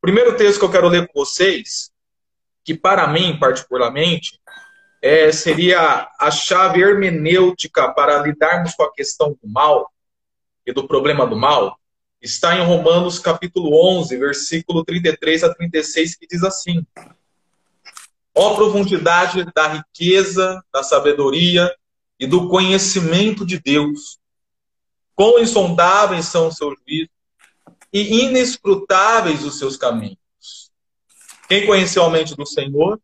Primeiro texto que eu quero ler com vocês, que para mim, particularmente, é, seria a chave hermenêutica para lidarmos com a questão do mal e do problema do mal, está em Romanos capítulo 11, versículo 33 a 36, que diz assim: Ó profundidade da riqueza, da sabedoria e do conhecimento de Deus. Quão insondáveis são os seus juízos e inescrutáveis os seus caminhos. Quem conheceu a mente do Senhor?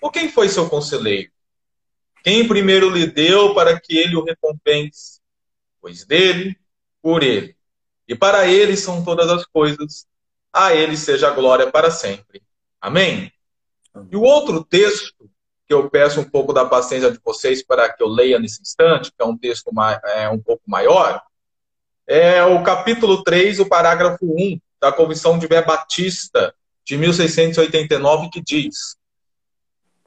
Ou quem foi seu conselheiro? Quem primeiro lhe deu para que ele o recompense? Pois dele, por ele. E para ele são todas as coisas. A ele seja a glória para sempre. Amém? E o outro texto, que eu peço um pouco da paciência de vocês para que eu leia nesse instante, que é um texto é, um pouco maior, é o capítulo 3, o parágrafo 1 da Comissão de Bé Batista, de 1689, que diz: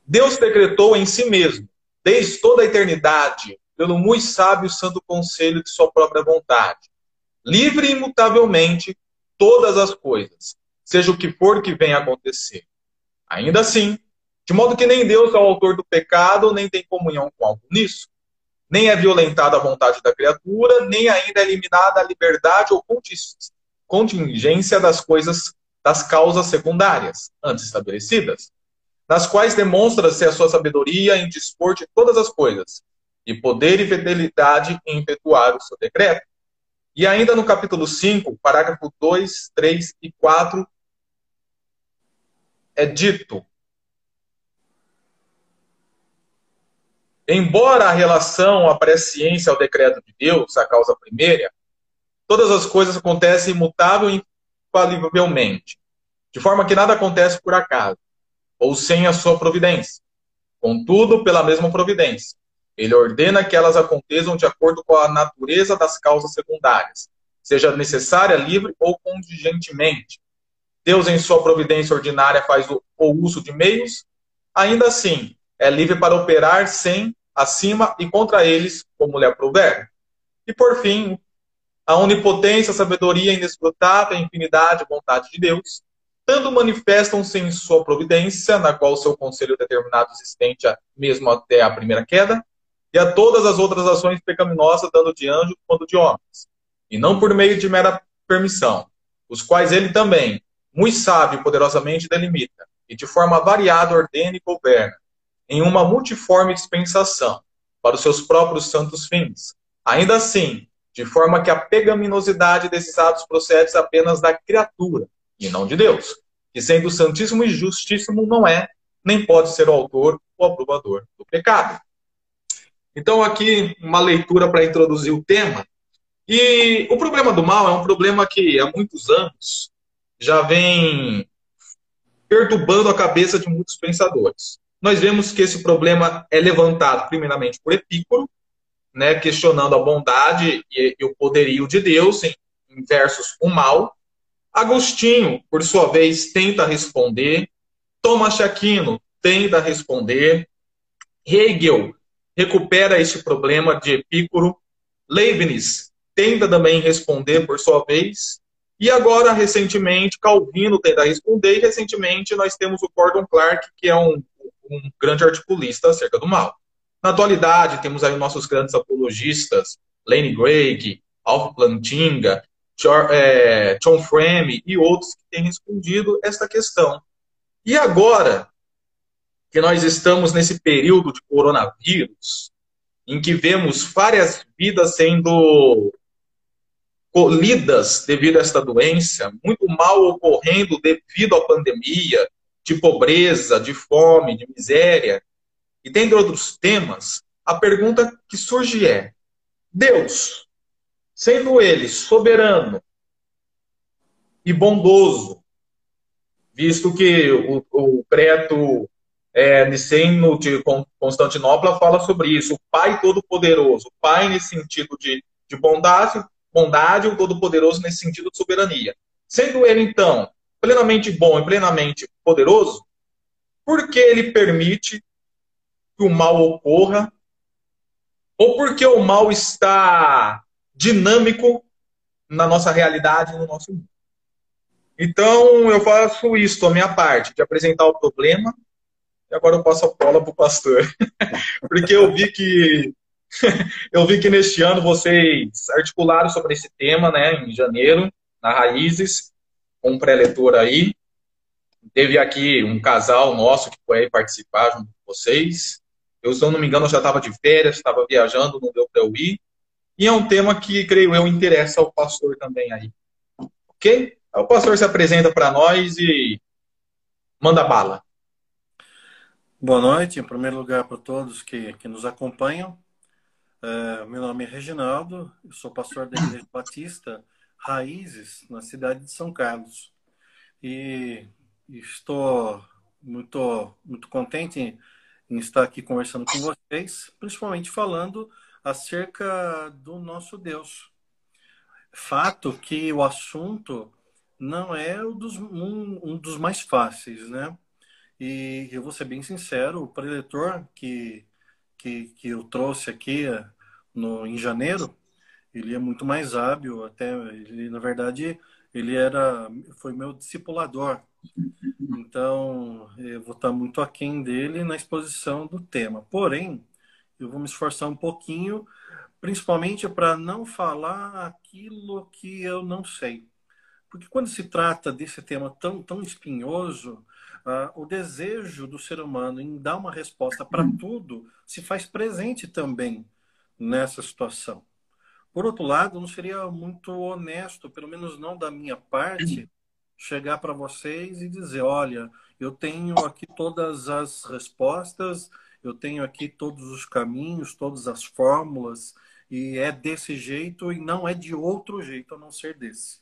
Deus decretou em si mesmo, desde toda a eternidade, pelo muito sábio santo conselho de sua própria vontade, livre e imutavelmente todas as coisas, seja o que for que venha acontecer. Ainda assim, de modo que nem Deus é o autor do pecado, nem tem comunhão com algo nisso, nem é violentada a vontade da criatura, nem ainda é eliminada a liberdade ou contingência das coisas, das causas secundárias, antes estabelecidas, nas quais demonstra-se a sua sabedoria em dispor de todas as coisas, e poder e fidelidade em efetuar o seu decreto. E ainda no capítulo 5, parágrafo 2, 3 e 4, é dito: Embora a relação à presciência ao decreto de Deus, a causa primeira, todas as coisas acontecem imutável e infalivelmente, de forma que nada acontece por acaso ou sem a sua providência. Contudo, pela mesma providência, ele ordena que elas aconteçam de acordo com a natureza das causas secundárias, seja necessária, livre ou contingentemente. Deus, em sua providência ordinária, faz o, o uso de meios, ainda assim, é livre para operar sem, acima e contra eles, como lhe aprouver. E, por fim, a onipotência, a sabedoria inescrutável, a infinidade, a vontade de Deus, tanto manifestam-se em sua providência, na qual seu conselho determinado existente mesmo até a primeira queda, e a todas as outras ações pecaminosas, tanto de anjos quanto de homens, e não por meio de mera permissão, os quais ele também, muito sábio e poderosamente delimita, e de forma variada ordena e governa, em uma multiforme dispensação, para os seus próprios santos fins. Ainda assim, de forma que a pecaminosidade desses atos procede apenas da criatura, e não de Deus, que sendo santíssimo e justíssimo não é, nem pode ser o autor ou aprovador do pecado. Então, aqui uma leitura para introduzir o tema. E o problema do mal é um problema que há muitos anos já vem perturbando a cabeça de muitos pensadores. Nós vemos que esse problema é levantado primeiramente por Epicuro, né, questionando a bondade e, e o poderio de Deus em, em versus o mal, Agostinho, por sua vez, tenta responder. Thomas Aquino tenta responder. Hegel recupera este problema de Epicuro. Leibniz tenta também responder por sua vez. E agora, recentemente, Calvino tenta responder. E recentemente nós temos o Gordon Clark, que é um, um grande articulista acerca do mal. Na atualidade, temos aí nossos grandes apologistas, Lane Gregg, Alf Plantinga, é, John Frame e outros que têm respondido esta questão. E agora que nós estamos nesse período de coronavírus, em que vemos várias vidas sendo colhidas devido a esta doença, muito mal ocorrendo devido à pandemia, de pobreza, de fome, de miséria, e dentre outros temas, a pergunta que surge é: Deus, sendo ele soberano e bondoso, visto que o, o preto é, Niceno de Constantinopla fala sobre isso, o Pai Todo-Poderoso, o Pai nesse sentido de, de bondade, bondade, o Todo-Poderoso nesse sentido de soberania. Sendo ele, então, plenamente bom e plenamente poderoso, por que ele permite que o mal ocorra? Ou porque o mal está dinâmico na nossa realidade, no nosso mundo. Então, eu faço isso, a minha parte, de apresentar o problema, e agora eu passo a bola para o pastor. Porque eu vi que eu vi que neste ano vocês articularam sobre esse tema, né, em janeiro, na Raízes, com um pré-leitor aí. Teve aqui um casal nosso que foi aí participar junto com vocês. Eu, se eu não me engano, já estava de férias, estava viajando, não deu para eu ir. E é um tema que, creio eu, interessa ao pastor também aí. Ok? O pastor se apresenta para nós e manda bala. Boa noite, em primeiro lugar, para todos que, que nos acompanham. É, meu nome é Reginaldo, eu sou pastor da Igreja Batista Raízes, na cidade de São Carlos. E estou muito, muito contente em, estar aqui conversando com vocês, principalmente falando acerca do nosso Deus. Fato que o assunto não é um dos, um, um dos mais fáceis, né? E eu vou ser bem sincero, o preletor que, que, que eu trouxe aqui no, em janeiro, ele é muito mais hábil, até ele, na verdade, ele era foi meu discipulador. Então, eu vou estar muito aquém dele na exposição do tema. Porém, eu vou me esforçar um pouquinho, principalmente para não falar aquilo que eu não sei. Porque quando se trata desse tema tão, tão espinhoso, uh, o desejo do ser humano em dar uma resposta para tudo se faz presente também nessa situação. Por outro lado, não seria muito honesto, pelo menos não da minha parte, chegar para vocês e dizer: olha, eu tenho aqui todas as respostas, eu tenho aqui todos os caminhos, todas as fórmulas, e é desse jeito e não é de outro jeito a não ser desse.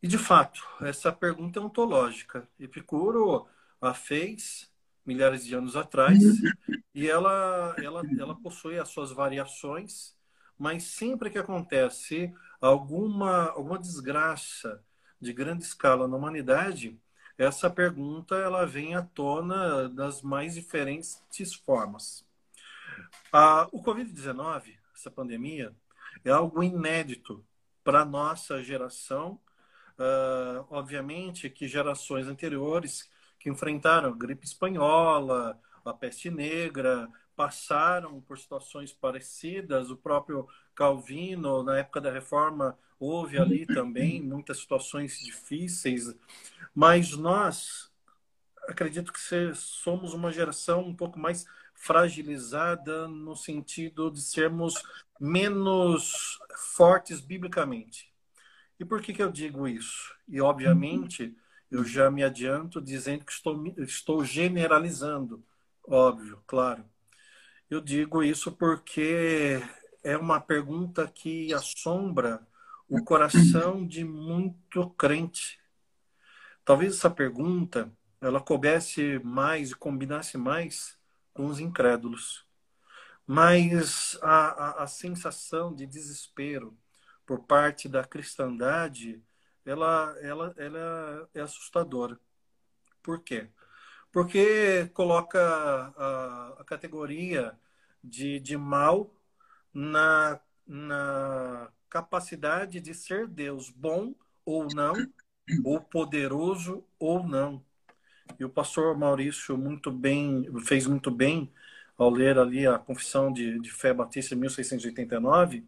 E de fato, essa pergunta é ontológica. Epicuro a fez milhares de anos atrás e ela, ela, ela possui as suas variações, mas sempre que acontece alguma, alguma desgraça de grande escala na humanidade, essa pergunta ela vem à tona das mais diferentes formas. Ah, o Covid-19, essa pandemia, é algo inédito para nossa geração. Ah, obviamente que gerações anteriores que enfrentaram a gripe espanhola, a peste negra, passaram por situações parecidas. O próprio Calvino, na época da reforma, houve ali também muitas situações difíceis. Mas nós, acredito que somos uma geração um pouco mais fragilizada no sentido de sermos menos fortes biblicamente. E por que, que eu digo isso? E, obviamente, eu já me adianto dizendo que estou, estou generalizando, óbvio, claro. Eu digo isso porque é uma pergunta que assombra o coração de muito crente. Talvez essa pergunta ela coubesse mais e combinasse mais com os incrédulos. Mas a, a, a sensação de desespero por parte da cristandade ela, ela, ela é assustadora. Por quê? Porque coloca a, a categoria de, de mal na, na capacidade de ser Deus bom ou não, ou poderoso ou não. E o pastor Maurício muito bem fez muito bem ao ler ali a Confissão de, de Fé Batista de 1689,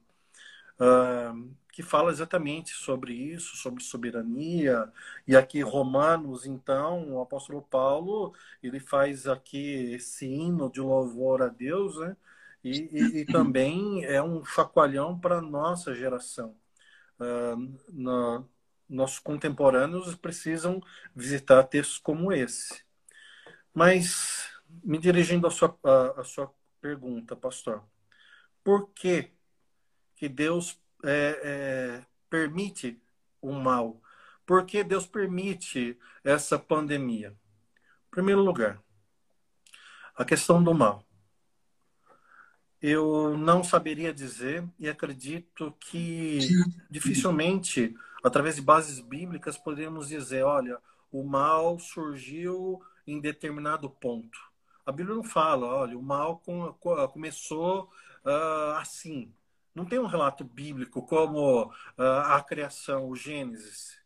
uh, que fala exatamente sobre isso, sobre soberania. E aqui Romanos, então, o apóstolo Paulo, ele faz aqui esse hino de louvor a Deus, né? E, e, e também é um chacoalhão para nossa geração. Uh, na, nossos contemporâneos precisam visitar textos como esse. Mas, me dirigindo à sua, à, à sua pergunta, pastor, por que, que Deus é, é, permite o mal? Por que Deus permite essa pandemia? Em primeiro lugar, a questão do mal. Eu não saberia dizer e acredito que dificilmente, através de bases bíblicas, podemos dizer: olha, o mal surgiu em determinado ponto. A Bíblia não fala, olha, o mal começou uh, assim. Não tem um relato bíblico como uh, a criação, o Gênesis.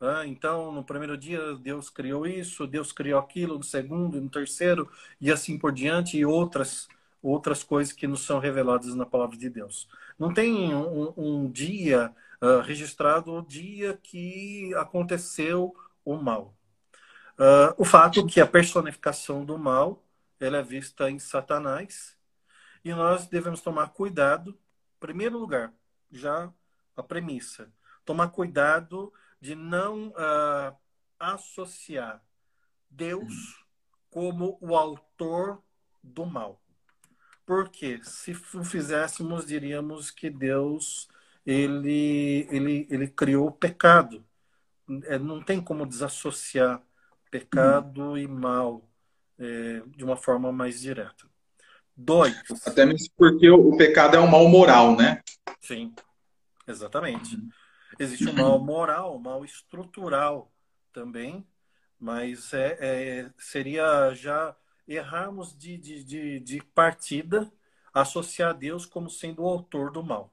Ah, então, no primeiro dia, Deus criou isso, Deus criou aquilo, no segundo, no terceiro, e assim por diante, e outras, outras coisas que nos são reveladas na palavra de Deus. Não tem um, um dia uh, registrado o dia que aconteceu o mal. Uh, o fato que a personificação do mal ela é vista em Satanás e nós devemos tomar cuidado, em primeiro lugar, já a premissa, tomar cuidado de não uh, associar Deus como o autor do mal. Porque se o fizéssemos, diríamos que Deus ele, ele, ele criou o pecado. É, não tem como desassociar pecado hum. e mal é, de uma forma mais direta. Dois. Até mesmo porque o pecado é um mal moral, né? Sim, exatamente. Uhum. Existe um mal moral, um mal estrutural também, mas é, é seria já errarmos de, de, de, de partida associar Deus como sendo o autor do mal.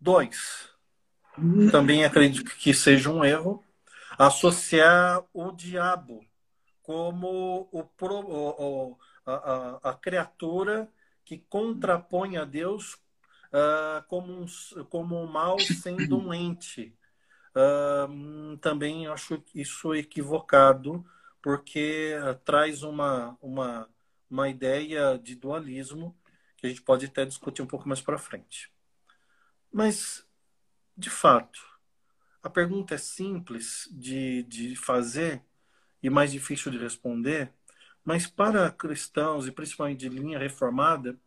Dois, também acredito que seja um erro associar o diabo como o, o, a, a, a, criatura que contrapõe a Deus uh, como, um, como um mal sendo um ente. Uh, também acho isso equivocado, porque traz uma, uma, uma ideia de dualismo que a gente pode até discutir um pouco mais para frente. Mas, de fato, a pergunta é simples de, de fazer e mais difícil de responder, mas para cristãos, e principalmente de linha reformada,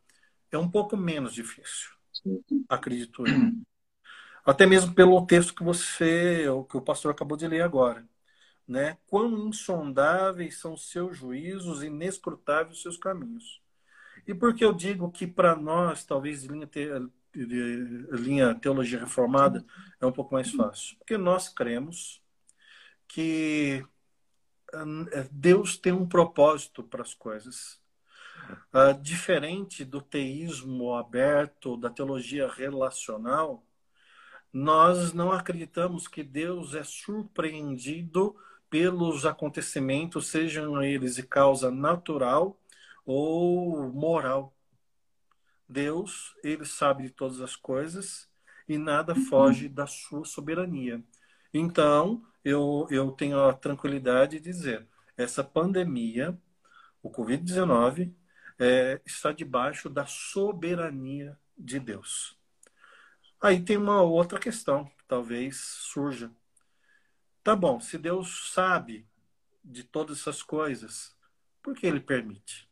é um pouco menos difícil acredito eu. Até mesmo pelo texto que você, o que o pastor acabou de ler agora. Né? Quão insondáveis são seus juízos, inescrutáveis seus caminhos. E por que eu digo que para nós, talvez linha, te, linha teologia reformada, é um pouco mais fácil? Porque nós cremos que eh, Deus tem um propósito para as coisas. Uh, diferente do teísmo aberto, da teologia relacional, nós não acreditamos que Deus é surpreendido pelos acontecimentos, sejam eles de causa natural ou moral. Deus, ele sabe de todas as coisas e nada foge da sua soberania. Então, eu, eu tenho a tranquilidade de dizer, essa pandemia, o Covid-19, é, está debaixo da soberania de Deus. Aí tem uma outra questão que talvez surja. Tá bom, se Deus sabe de todas essas coisas, por que ele permite?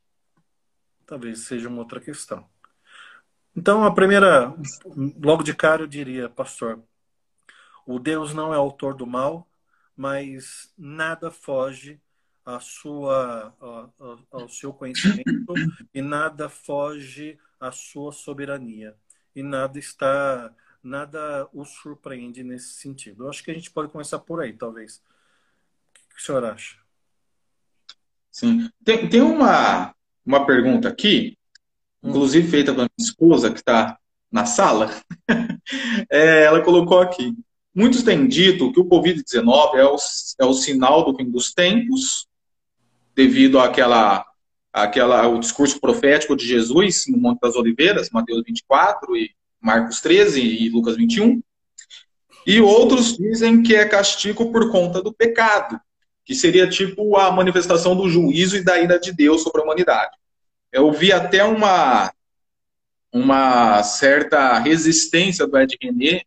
Talvez seja uma outra questão. Então, a primeira, logo de cara, eu diria, pastor, o Deus não é autor do mal, mas nada foge a sua, ao seu conhecimento e nada foge à sua soberania. E nada está, nada o surpreende nesse sentido. Eu acho que a gente pode começar por aí, talvez. O que o senhor acha? Sim. Tem, tem uma, uma pergunta aqui, hum. inclusive feita pela minha esposa, que está na sala. é, ela colocou aqui. Muitos têm dito que o Covid-19 é o, é o sinal do fim dos tempos devido àquela, àquela, ao discurso profético de Jesus no Monte das Oliveiras, Mateus 24 e Marcos 13 e Lucas 21. E outros dizem que é castigo por conta do pecado, que seria tipo a manifestação do juízo e da ira de Deus sobre a humanidade. Eu vi até uma, uma certa resistência do Ed René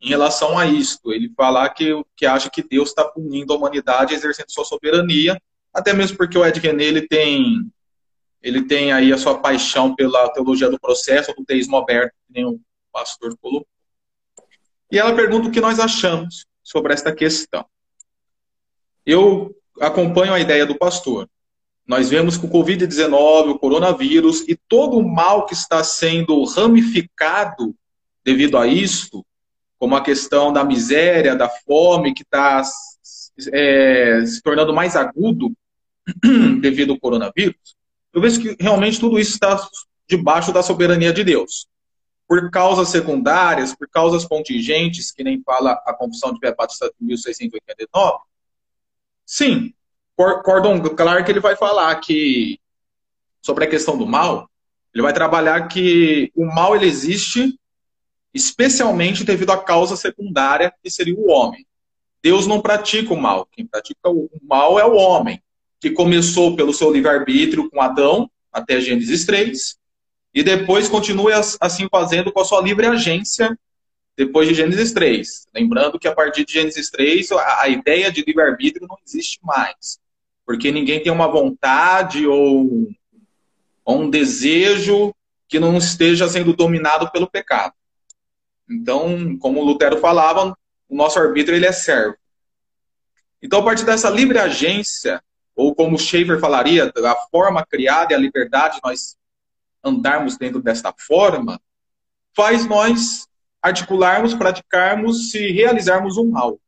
em relação a isto. Ele falar que, que acha que Deus está punindo a humanidade exercendo sua soberania até mesmo porque o Ed René ele tem, ele tem aí a sua paixão pela teologia do processo, do teísmo aberto, que nem o pastor colocou. E ela pergunta o que nós achamos sobre esta questão. Eu acompanho a ideia do pastor. Nós vemos que o Covid-19, o coronavírus e todo o mal que está sendo ramificado devido a isto, como a questão da miséria, da fome, que está é, se tornando mais agudo, devido ao coronavírus, eu vejo que realmente tudo isso está debaixo da soberania de Deus. Por causas secundárias, por causas contingentes, que nem fala a Confissão de Fé Batista de 1689? Sim. Cordon Clark ele vai falar que sobre a questão do mal, ele vai trabalhar que o mal ele existe especialmente devido à causa secundária, que seria o homem. Deus não pratica o mal. Quem pratica o mal é o homem, que começou pelo seu livre-arbítrio com Adão, até Gênesis 3, e depois continua assim fazendo com a sua livre agência depois de Gênesis 3. Lembrando que a partir de Gênesis 3, a, ideia de livre-arbítrio não existe mais. Porque ninguém tem uma vontade ou, um desejo que não esteja sendo dominado pelo pecado. Então, como Lutero falava, o nosso arbítrio ele é servo. Então, a partir dessa livre agência, ou como Schaefer falaria, a forma criada e a liberdade, nós andarmos dentro desta forma, faz nós articularmos, praticarmos e realizarmos um mal.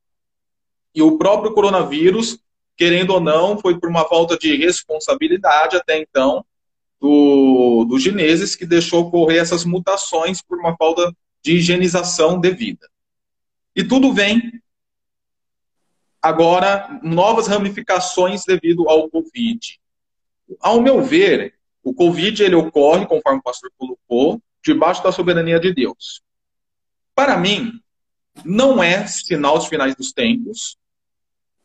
E o próprio coronavírus, querendo ou não, foi por uma falta de responsabilidade até então do, do Gineses que deixou ocorrer essas mutações por uma falta de higienização devida. E tudo vem agora novas ramificações devido ao Covid. Ao meu ver, o Covid ele ocorre, conforme o pastor colocou, debaixo da soberania de Deus. Para mim, não é sinal dos finais dos tempos.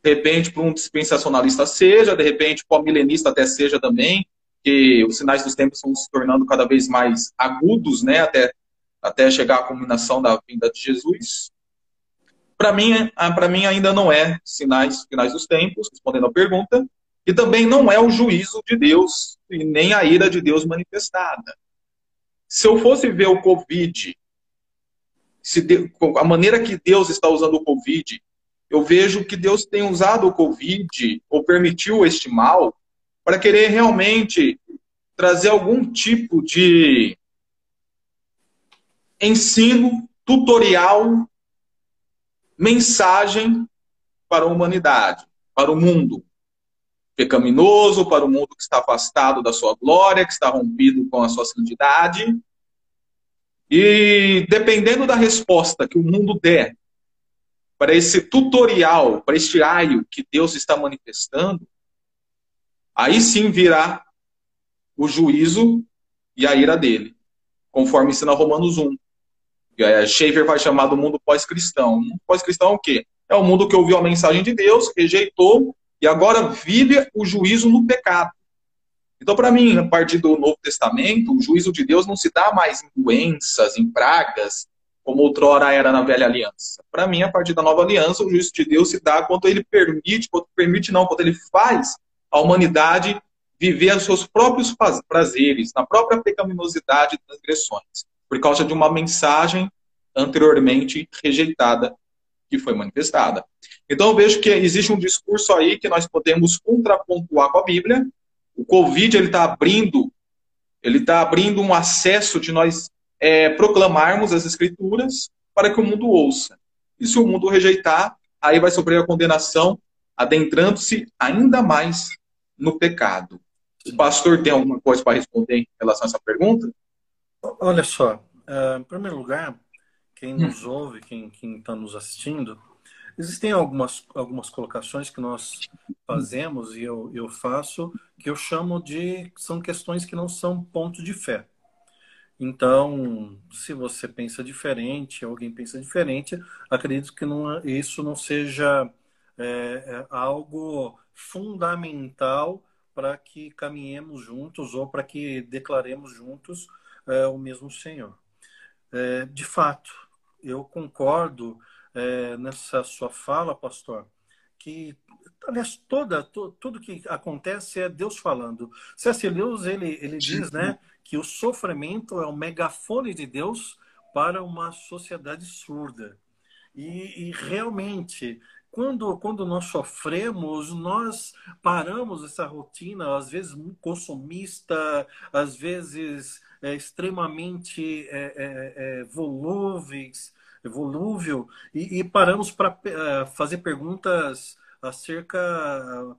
De repente, para um dispensacionalista seja, de repente, para um milenista até seja também, que os sinais dos tempos estão se tornando cada vez mais agudos, né, até até chegar à culminação da vinda de Jesus. Para mim, para mim ainda não é sinais finais dos tempos, respondendo à pergunta, e também não é o juízo de Deus e nem a ira de Deus manifestada. Se eu fosse ver o Covid, se a maneira que Deus está usando o Covid, eu vejo que Deus tem usado o Covid ou permitiu este mal para querer realmente trazer algum tipo de ensino, tutorial, mensagem para a humanidade, para o mundo pecaminoso, para o mundo que está afastado da sua glória, que está rompido com a sua santidade. E dependendo da resposta que o mundo der para esse tutorial, para este aio que Deus está manifestando, aí sim virá o juízo e a ira dele, conforme ensina Romanos 1 é, Schaefer vai chamar do mundo pós-cristão. O mundo pós-cristão é o quê? É o mundo que ouviu a mensagem de Deus, rejeitou e agora vive o juízo no pecado. Então, para mim, a partir do Novo Testamento, o juízo de Deus não se dá mais em doenças, em pragas, como outrora era na velha aliança. Para mim, a partir da nova aliança, o juízo de Deus se dá quando ele permite, quando permite não, quando ele faz a humanidade viver os seus próprios prazeres, na própria pecaminosidade e transgressões por causa de uma mensagem anteriormente rejeitada que foi manifestada. Então eu vejo que existe um discurso aí que nós podemos contrapontuar com a Bíblia. O Covid ele está abrindo, ele está abrindo um acesso de nós é, proclamarmos as Escrituras para que o mundo ouça. E se o mundo rejeitar, aí vai sofrer a condenação, adentrando-se ainda mais no pecado. O pastor tem alguma coisa para responder em relação a essa pergunta? Olha só, uh, em primeiro lugar, quem nos ouve, quem está nos assistindo, existem algumas, algumas colocações que nós fazemos e eu, eu faço que eu chamo de são questões que não são pontos de fé. Então, se você pensa diferente, alguém pensa diferente, acredito que não, isso não seja é, é algo fundamental para que caminhemos juntos ou para que declaremos juntos é, o mesmo Senhor. É, de fato, eu concordo é, nessa sua fala, pastor, que aliás toda to, tudo que acontece é Deus falando. C.S. Lewis ele ele diz, né, que o sofrimento é o megafone de Deus para uma sociedade surda. E, e realmente quando, quando nós sofremos, nós paramos essa rotina, às vezes consumista, às vezes é, extremamente é, é, é volúveis, volúvel, e, e paramos para é, fazer perguntas acerca,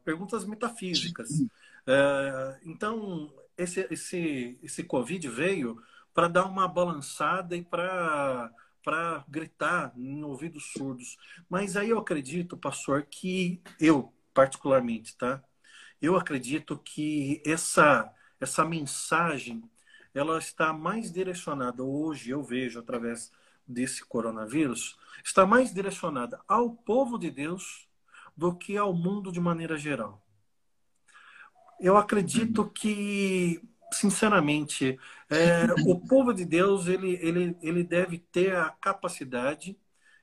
perguntas metafísicas. É, então, esse, esse, esse Covid veio para dar uma balançada e para para gritar em ouvidos surdos. Mas aí eu acredito, pastor, que eu particularmente, tá? Eu acredito que essa essa mensagem ela está mais direcionada hoje, eu vejo através desse coronavírus, está mais direcionada ao povo de Deus do que ao mundo de maneira geral. Eu acredito uhum. que, sinceramente, é, o povo de Deus ele, ele, ele deve ter a capacidade,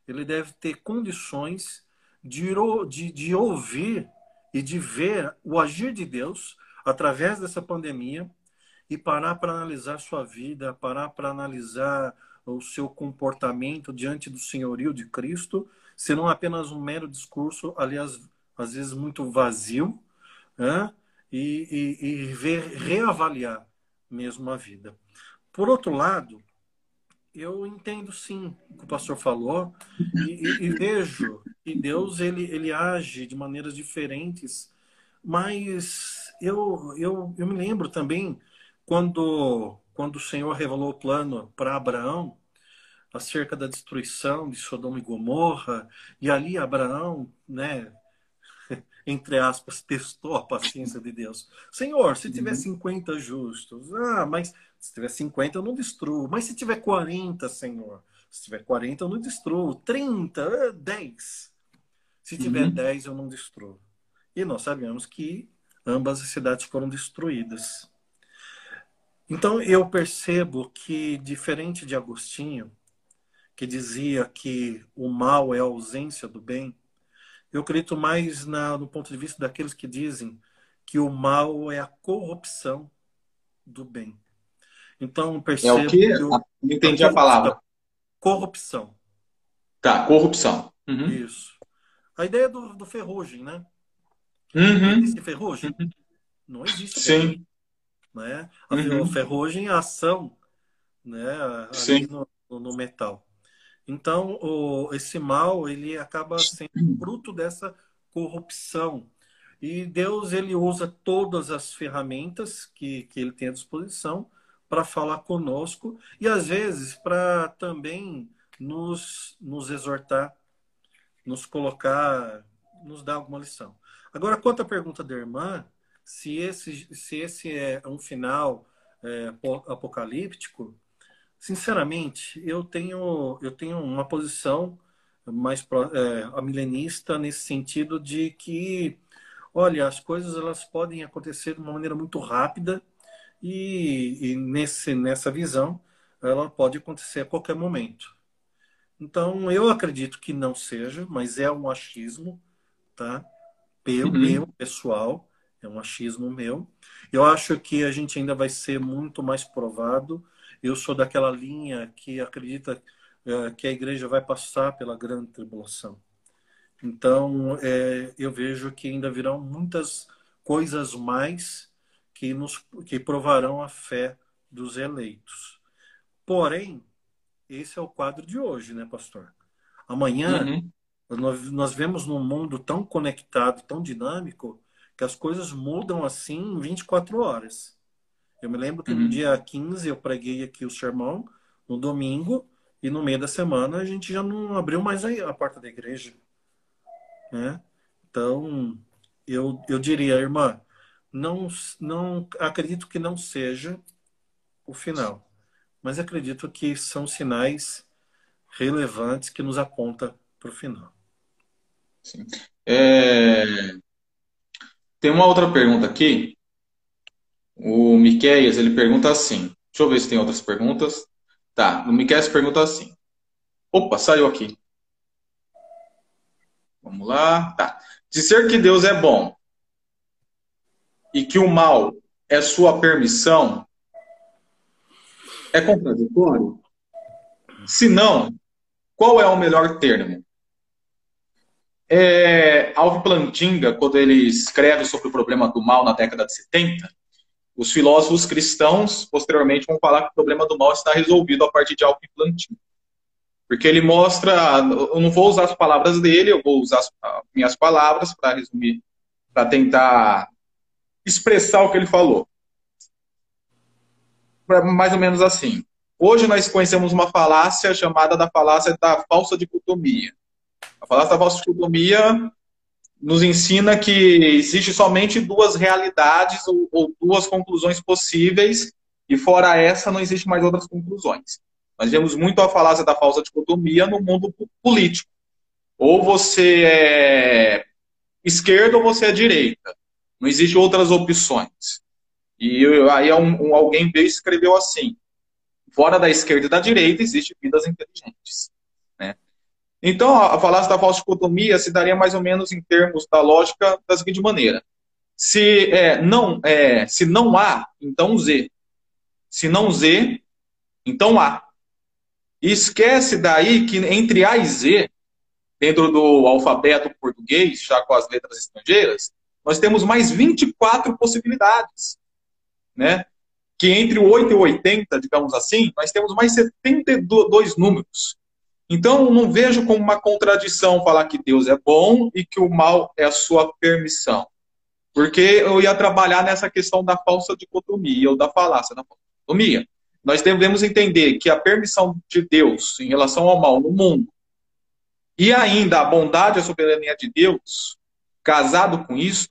ele deve ter condições de, de, de ouvir e de ver o agir de Deus através dessa pandemia e parar para analisar sua vida, parar para analisar o seu comportamento diante do senhorio de Cristo, se não apenas um mero discurso, aliás, às vezes muito vazio, né? e, e, e ver, reavaliar mesmo a vida. Por outro lado, eu entendo sim o que o pastor falou e, e, e, vejo que Deus ele, ele age de maneiras diferentes, mas eu, eu, eu me lembro também quando, quando o Senhor revelou o plano para Abraão acerca da destruição de Sodoma e Gomorra, e ali Abraão, né, entre aspas, testou a paciência de Deus. Senhor, se tiver 50 uhum. justos, ah, mas se tiver 50 eu não destruo. Mas se tiver 40, Senhor, se tiver 40 eu não destruo. 30, 10. Se tiver uhum. 10 eu não destruo. E nós sabemos que ambas as cidades foram destruídas. Então eu percebo que, diferente de Agostinho, que dizia que o mal é a ausência do bem, eu acredito mais na, no ponto de vista daqueles que dizem que o mal é a corrupção do bem. Então, percebo. É o quê? Eu, Não entendi a, palavra. Corrupção. Tá, corrupção. Uhum. Isso. A ideia do, do ferrugem, né? Uhum. Existe ferrugem? Uhum. Não existe. Sim. Né? A uhum. ferrugem a ação né? Sim. No, no metal. Então, o, esse mal ele acaba sendo fruto dessa corrupção. E Deus ele usa todas as ferramentas que, que ele tem à disposição para falar conosco e às vezes para também nos, nos exortar, nos colocar, nos dar alguma lição. Agora, quanto à pergunta da irmã, se esse, se esse é um final é, apocalíptico, Sinceramente, eu tenho, eu tenho uma posição mais é, a milenista nesse sentido de que, olha, as coisas elas podem acontecer de uma maneira muito rápida e, e nesse, nessa visão ela pode acontecer a qualquer momento. Então, eu acredito que não seja, mas é um achismo, tá? Meu, uhum. meu pessoal, é um achismo meu. Eu acho que a gente ainda vai ser muito mais provado eu sou daquela linha que acredita é, que a igreja vai passar pela grande tribulação. Então, é, eu vejo que ainda virão muitas coisas mais que, nos, que provarão a fé dos eleitos. Porém, esse é o quadro de hoje, né, pastor? Amanhã, uhum. nós, nós vemos num mundo tão conectado, tão dinâmico, que as coisas mudam assim em 24 horas. Eu me lembro que uhum. no dia 15 eu preguei aqui o sermão, no domingo, e no meio da semana a gente já não abriu mais a porta da igreja. Né? Então, eu, eu diria, irmã, não, não acredito que não seja o final, mas acredito que são sinais relevantes que nos aponta para o final. Sim. É... Tem uma outra pergunta aqui o Miqueias, ele pergunta assim. Deixa eu ver se tem outras perguntas. Tá, o Miqueias pergunta assim. Opa, saiu aqui. Vamos lá. Tá. Dizer que Deus é bom e que o mal é sua permissão é contraditório? Se não, qual é o melhor termo? É, Plantinga, quando ele escreve sobre o problema do mal na década de 70, os filósofos cristãos, posteriormente, vão falar que o problema do mal está resolvido a partir de algo implantinho. Porque ele mostra, eu não vou usar as palavras dele, eu vou usar as minhas palavras para resumir, para tentar expressar o que ele falou. Mais ou menos assim. Hoje nós conhecemos uma falácia chamada da falácia da falsa dicotomia. Falácia da falsa dicotomia nos ensina que existe somente duas realidades ou, ou duas conclusões possíveis e fora essa não existe mais outras conclusões. Nós vemos muito a falácia da falsa dicotomia no mundo político. Ou você é esquerda ou você é direita. Não existe outras opções. E aí um, um, alguém veio e escreveu assim: fora da esquerda e da direita existem vidas inteligentes. Então, a falácia da falsa dicotomia se daria mais ou menos em termos da lógica da seguinte maneira: se, é, não, é, se não há, então Z. Se não Z, então há. E esquece daí que entre A e Z, dentro do alfabeto português, já com as letras estrangeiras, nós temos mais 24 possibilidades. Né? que entre o 8 e o 80, digamos assim, nós temos mais 72 números. Então, não vejo como uma contradição falar que Deus é bom e que o mal é a sua permissão. Porque eu ia trabalhar nessa questão da falsa dicotomia, ou da falácia da dicotomia. Nós devemos entender que a permissão de Deus em relação ao mal no mundo e ainda a bondade e a soberania de Deus, casado com isso,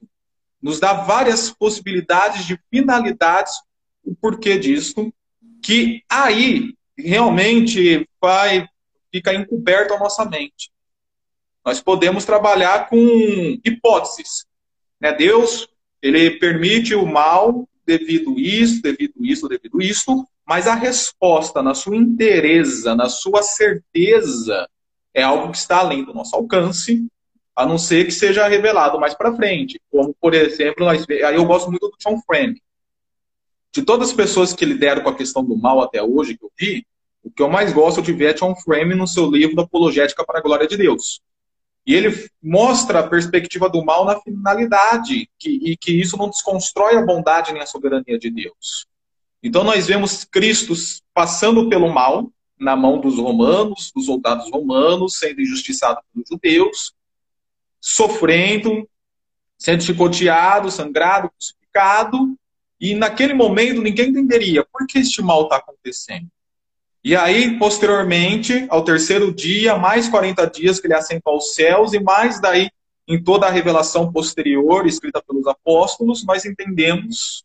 nos dá várias possibilidades de finalidades o porquê disso, que aí realmente vai ficar encoberto a nossa mente. Nós podemos trabalhar com hipóteses. Né? Deus, ele permite o mal devido isso, devido isso, devido isso, mas a resposta na sua inteireza, na sua certeza, é algo que está além do nosso alcance, a não ser que seja revelado mais para frente. Como, por exemplo, nós, aí eu gosto muito do John Frame de todas as pessoas que lideram com a questão do mal até hoje, que eu vi, o que eu mais gosto de ver é John Frame no seu livro Apologética para a Glória de Deus. E ele mostra a perspectiva do mal na finalidade, que, e que isso não desconstrói a bondade nem a soberania de Deus. Então nós vemos Cristo passando pelo mal na mão dos romanos, dos soldados romanos, sendo injustiçado pelos judeus, sofrendo, sendo chicoteado, sangrado, crucificado, e naquele momento ninguém entenderia por que este mal está acontecendo. E aí, posteriormente, ao terceiro dia, mais 40 dias que ele assenta aos céus, e mais daí, em toda a revelação posterior, escrita pelos apóstolos, nós entendemos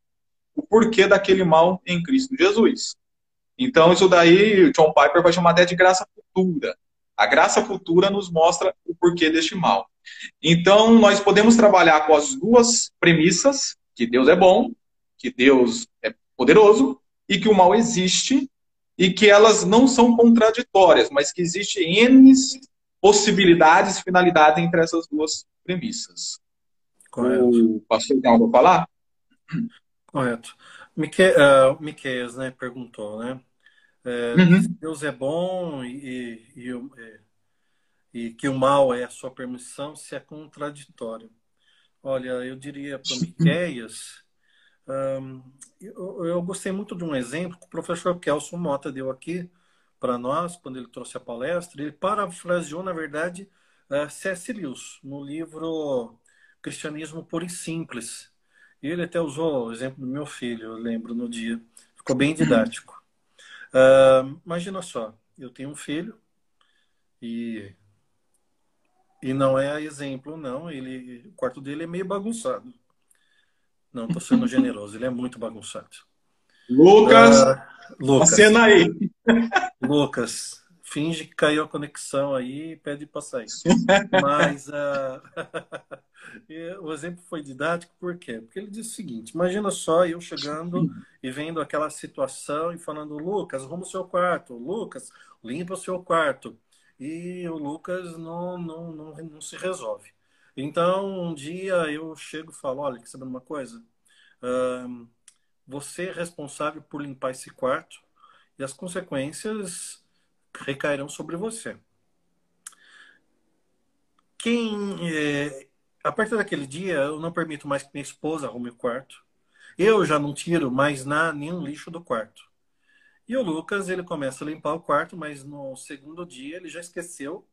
o porquê daquele mal em Cristo Jesus. Então, isso daí, John Piper vai chamar de graça futura. A graça futura nos mostra o porquê deste mal. Então, nós podemos trabalhar com as duas premissas, que Deus é bom que Deus é poderoso e que o mal existe e que elas não são contraditórias, mas que existem N possibilidades e finalidades entre essas duas premissas. Correto. O pastor tem algo a falar? Correto. Mique, uh, Miqueias né, perguntou, né? É, uhum. Deus é bom e, e, e, e, que o mal é a sua permissão se é contraditório. Olha, eu diria para Miqueias eu, eu, gostei muito de um exemplo que o professor Kelson Mota deu aqui para nós, quando ele trouxe a palestra. Ele parafraseou, na verdade, uh, C.S. Lewis, no livro Cristianismo Puro e Simples. E ele até usou o exemplo do meu filho, eu lembro, no dia. Ficou bem didático. Uh, imagina só, eu tenho um filho e e não é exemplo, não. Ele, o quarto dele é meio bagunçado. Não, tô sendo generoso. Ele é muito bagunçado. Lucas, uh, Lucas. cena aí. Lucas, finge que caiu a conexão aí e pede para sair. Mas uh, o exemplo foi didático por quê? Porque ele disse o seguinte: imagina só eu chegando e vendo aquela situação e falando, Lucas, arruma o seu quarto, Lucas, limpa o seu quarto. E o Lucas não, não, não, não se resolve. Então, um dia eu chego e falo: olha, quer saber uma coisa? Você é responsável por limpar esse quarto e as consequências recairão sobre você. Quem. É, a partir daquele dia, eu não permito mais que minha esposa arrume o quarto. Eu já não tiro mais nada, nenhum lixo do quarto. E o Lucas, ele começa a limpar o quarto, mas no segundo dia ele já esqueceu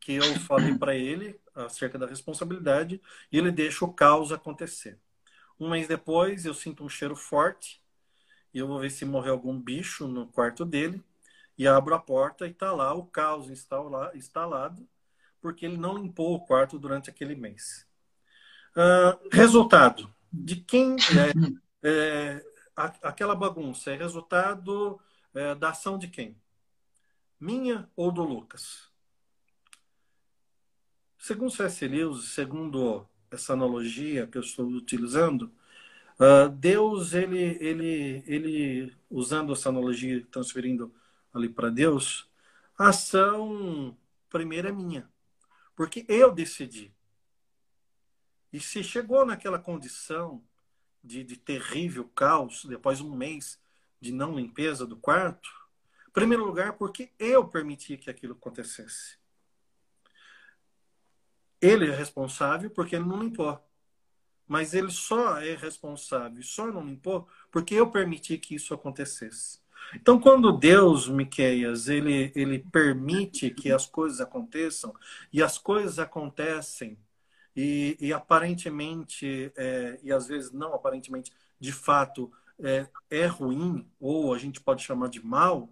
que eu falei para ele acerca da responsabilidade e ele deixa o caos acontecer. Um mês depois, eu sinto um cheiro forte e eu vou ver se morreu algum bicho no quarto dele, e abro a porta e está lá o caos instalado, porque ele não limpou o quarto durante aquele mês. Uh, resultado: de quem é, é, aquela bagunça é resultado é, da ação de quem? Minha ou do Lucas? Segundo C.S. Lewis, segundo essa analogia que eu estou utilizando, uh, Deus, ele, ele, ele, usando essa analogia, transferindo ali para Deus, a ação primeira é minha, porque eu decidi. E se chegou naquela condição de, de terrível caos, depois de um mês de não limpeza do quarto, em primeiro lugar, porque eu permiti que aquilo acontecesse. Ele é responsável porque ele não limpou. Mas ele só é responsável, só não limpou porque eu permiti que isso acontecesse. Então, quando Deus, Miqueias, ele, ele permite que as coisas aconteçam, e as coisas acontecem e, e aparentemente, é, e às vezes não aparentemente, de fato, é, é ruim, ou a gente pode chamar de mal,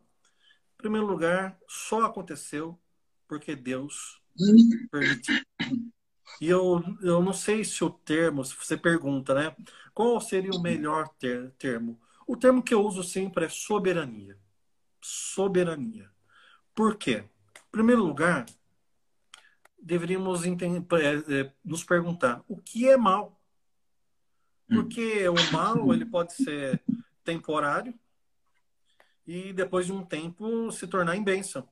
em primeiro lugar, só aconteceu porque Deus permitiu. E eu, eu não sei se o termo, se você pergunta, né? Qual seria o melhor ter, termo? O termo que eu uso sempre é soberania. Soberania. Por quê? Em primeiro lugar, deveríamos é, é, nos perguntar o que é mal. Porque o mal ele pode ser temporário e depois de um tempo se tornar em bênção.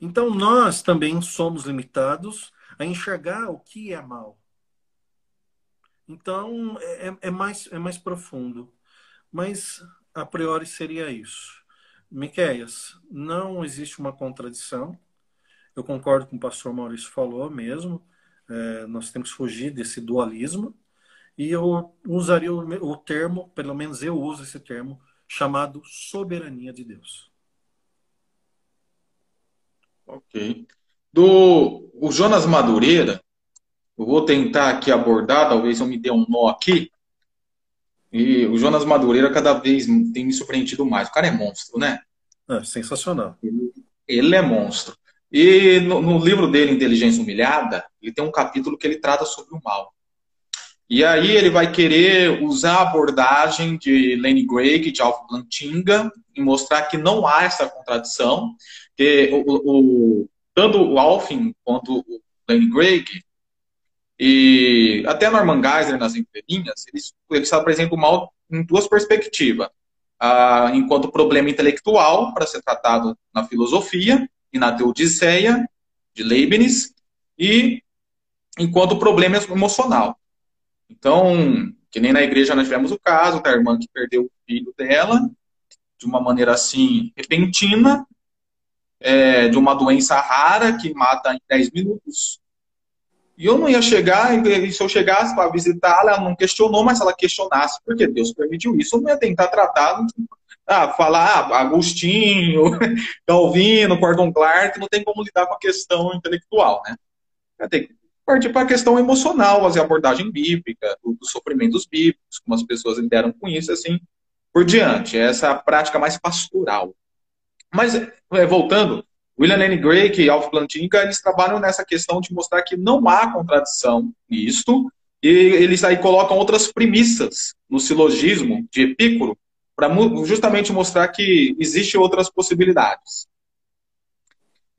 Então nós também somos limitados a enxergar o que é mal. Então é, é mais, é mais profundo. Mas a priori seria isso. Miqueias, não existe uma contradição eu concordo com o pastor Maurício falou mesmo. É, nós temos que fugir desse dualismo. E eu usaria o, o termo, pelo menos eu uso esse termo, chamado soberania de Deus. Ok. Do o Jonas Madureira, eu vou tentar aqui abordar, talvez eu me dê um nó aqui. E o Jonas Madureira cada vez tem me surpreendido mais. O cara é monstro, né? É, sensacional. Ele, ele é monstro. E no, no, livro dele, Inteligência Humilhada, ele tem um capítulo que ele trata sobre o mal. E aí ele vai querer usar a abordagem de Lenny Gregg, de Alf Plantinga, e mostrar que não há essa contradição, que o, o, tanto o Alfin quanto o Lenny Gregg, e até Norman Geisler nas entrelinhas, eles, eles apresentam o mal em duas perspectivas. Ah, enquanto problema intelectual, para ser tratado na filosofia, e na Teodiceia, de Leibniz, e enquanto problema emocional. Então, que nem na igreja nós tivemos o caso da irmã que perdeu o filho dela, de uma maneira assim, repentina, é, de uma doença rara que mata em 10 minutos. E eu não ia chegar, e se eu chegasse para visitá-la, ela não questionou, mas se ela questionasse, porque Deus permitiu isso, eu não ia tentar tratar ah, falar ah, Agostinho, Calvino, Gordon Clark, não tem como lidar com a questão intelectual, né? Tem que partir para a questão emocional, fazer abordagem bíblica, dos sofrimentos bíblicos, como as pessoas lidaram com isso, assim, por diante. Essa é a prática mais pastoral. Mas, é, voltando, William Lane Gray e Alf Plantinga, eles trabalham nessa questão de mostrar que não há contradição nisto, e eles aí colocam outras premissas no silogismo de Epicuro, para justamente mostrar que existem outras possibilidades.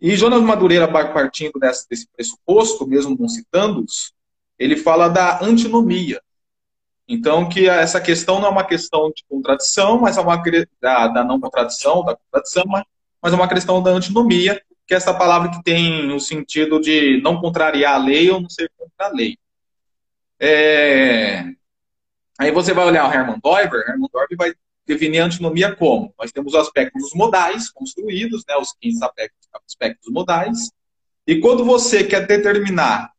E Jonas Madureira, partindo desse, desse pressuposto, mesmo não citando-os, ele fala da antinomia. Então, que essa questão não é uma questão de contradição, mas é uma da, da não contradição, da contradição, mas, mas é uma questão da antinomia, que é essa palavra que tem o sentido de não contrariar a lei ou não ser contra a lei. É... Aí você vai olhar o Hermann Doiber, Hermann Doiber vai definir a antinomia como? Nós temos os aspectos modais construídos, né, os 15 aspectos, aspectos modais, e quando você quer determinar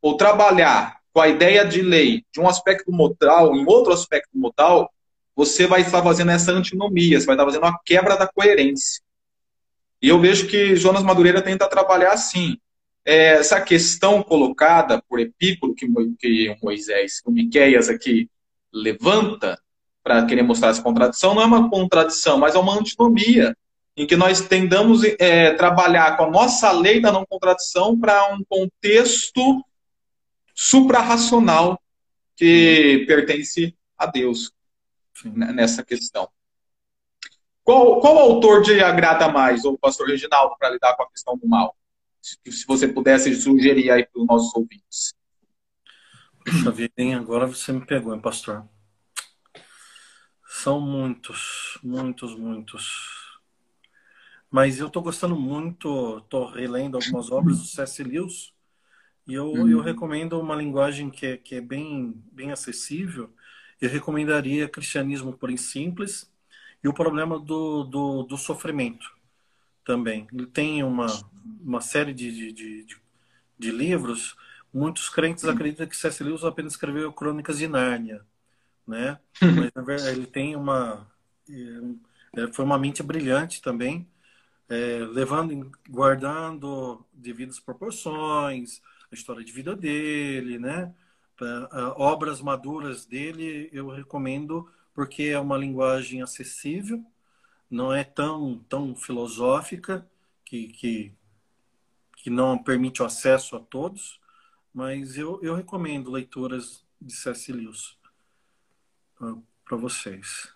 ou trabalhar com a ideia de lei de um aspecto modal em outro aspecto modal, você vai estar fazendo essa antinomia, você vai estar fazendo uma quebra da coerência. E eu vejo que Jonas Madureira tenta trabalhar assim. É, essa questão colocada por Epícoro, que, que Moisés, que o Miqueias aqui levanta, para querer mostrar essa contradição, não é uma contradição, mas é uma antinomia, em que nós tendamos é, trabalhar com a nossa lei da não contradição para um contexto suprarracional que pertence a Deus Sim. nessa questão. Qual, qual autor te agrada mais, o pastor Reginaldo, para lidar com a questão do mal? Se, se você pudesse sugerir aí para os nossos ouvintes. Puxa vida, hein? agora você me pegou, hein, pastor? São muitos, muitos, muitos. Mas eu estou gostando muito, estou relendo algumas obras do C.S. Lewis e eu, hum. eu recomendo uma linguagem que é, que é bem, bem acessível. Eu recomendaria Cristianismo por Simples e o problema do, do, do sofrimento também. Ele tem uma, uma série de, de, de, de livros. Muitos crentes acreditam que C.S. Lewis apenas escreveu Crônicas de Nárnia, né? Mas na verdade ele tem uma é, foi uma mente brilhante também, é, levando, guardando devidas proporções, a história de vida dele, né? Obras maduras dele eu recomendo porque é uma linguagem acessível, não é tão, tão filosófica, que, que, que não permite o acesso a todos, mas eu, eu recomendo leituras de C.S. Lewis para vocês.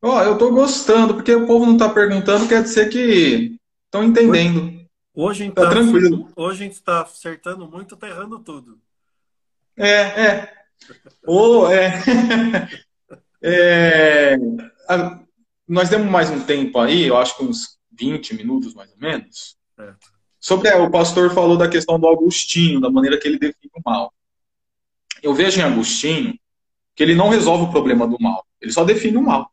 Ó, oh, eu estou gostando, porque o povo não está perguntando, quer dizer que estão entendendo. Hoje, então, tá tranquilo. Hoje a gente está acertando muito, está errando tudo. É, é. Ou oh, é. É, a, nós temos mais um tempo aí, eu acho que uns 20 minutos mais ou menos. Certo. Sobre é, o pastor falou da questão do Agostinho, da maneira que ele define o mal. Eu vejo em Agostinho que ele não resolve o problema do mal, ele só define o mal.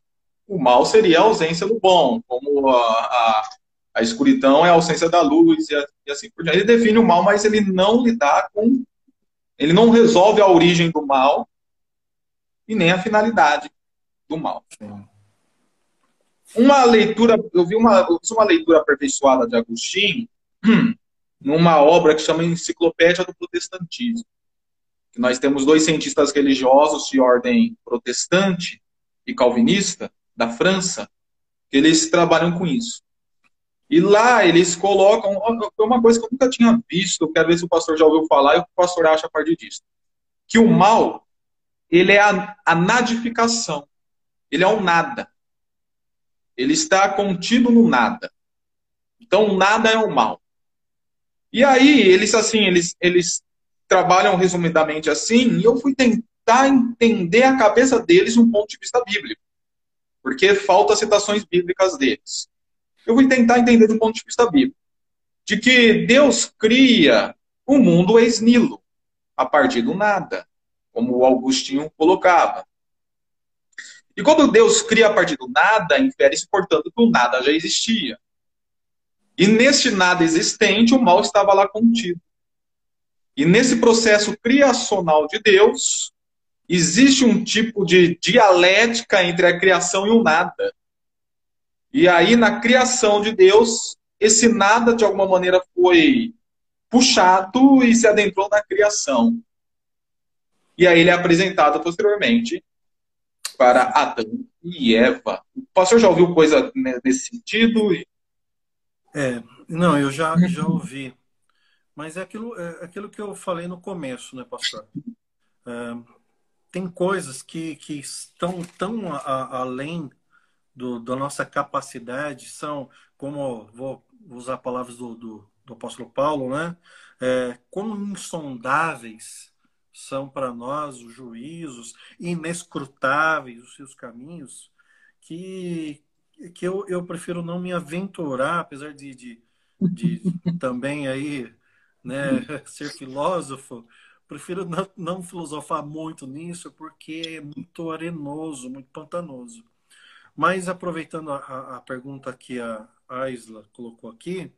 O mal seria a ausência do bom, como a, a, a escuridão é a ausência da luz e, a, e assim por diante. Ele define o mal, mas ele não lidar com. Ele não resolve a origem do mal e nem a finalidade do mal. Uma leitura, eu vi uma, eu fiz uma leitura aperfeiçoada de Agostinho numa obra que chama Enciclopédia do Protestantismo. Nós temos dois cientistas religiosos de ordem protestante e calvinista da França, que eles trabalham com isso. E lá eles colocam, uma coisa que eu nunca tinha visto, quero ver se o pastor já ouviu falar e o pastor acha a partir disso. Que o mal, ele é a, a nadificação. Ele é um nada. Ele está contido no nada. Então, nada é o mal. E aí, eles assim, eles, eles trabalham resumidamente assim, e eu fui tentar entender a cabeça deles de um ponto de vista bíblico. Porque falta citações bíblicas deles. Eu fui tentar entender de um ponto de vista bíblico. De que Deus cria o mundo ex-nilo, a partir do nada, como o Augustinho colocava. E quando Deus cria a partir do nada, infere-se, portanto, que o nada já existia. E neste nada existente, o mal estava lá contido. E nesse processo criacional de Deus, existe um tipo de dialética entre a criação e o nada. E aí, na criação de Deus, esse nada, de alguma maneira, foi puxado e se adentrou na criação. E aí ele é apresentado posteriormente para Adão e Eva. O pastor já ouviu coisa nesse sentido? É, não, eu já, já ouvi. Mas é aquilo, é aquilo que eu falei no começo, né, pastor? É, tem coisas que, que estão tão a, a, além do, da nossa capacidade, são, como vou usar palavras do, do, do apóstolo Paulo, né? É, como insondáveis são para nós os juízos, inescrutáveis os seus caminhos, que, que eu, eu prefiro não me aventurar, apesar de, de, de também aí né, ser filósofo, prefiro não, não, filosofar muito nisso, porque é muito arenoso, muito pantanoso. Mas aproveitando a, a pergunta que a Aisla colocou aqui,